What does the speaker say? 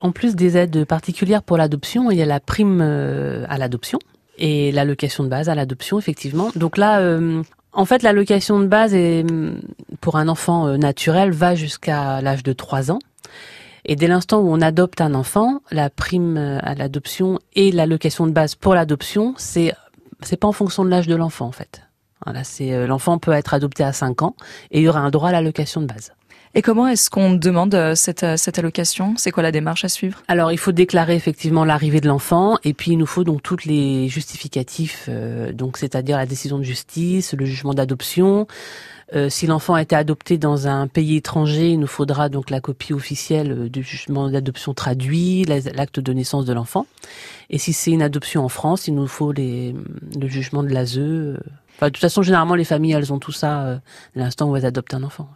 En plus des aides particulières pour l'adoption, il y a la prime euh, à l'adoption et l'allocation de base à l'adoption, effectivement. Donc là, euh, en fait, l'allocation de base est, pour un enfant euh, naturel va jusqu'à l'âge de 3 ans. Et dès l'instant où on adopte un enfant, la prime à l'adoption et l'allocation de base pour l'adoption, c'est c'est pas en fonction de l'âge de l'enfant en fait. Voilà, c'est l'enfant peut être adopté à 5 ans et il y aura un droit à l'allocation de base. Et comment est-ce qu'on demande euh, cette, euh, cette allocation? C'est quoi la démarche à suivre? Alors, il faut déclarer effectivement l'arrivée de l'enfant, et puis il nous faut donc toutes les justificatifs, euh, donc c'est-à-dire la décision de justice, le jugement d'adoption. si l'enfant a été adopté dans un pays étranger, il nous faudra donc la copie officielle du jugement d'adoption traduit, l'acte de naissance de l'enfant. Et si c'est une adoption en France, il nous faut les, le jugement de l'ASE. Enfin, de toute façon, généralement, les familles, elles ont tout ça l'instant où elles adoptent un enfant.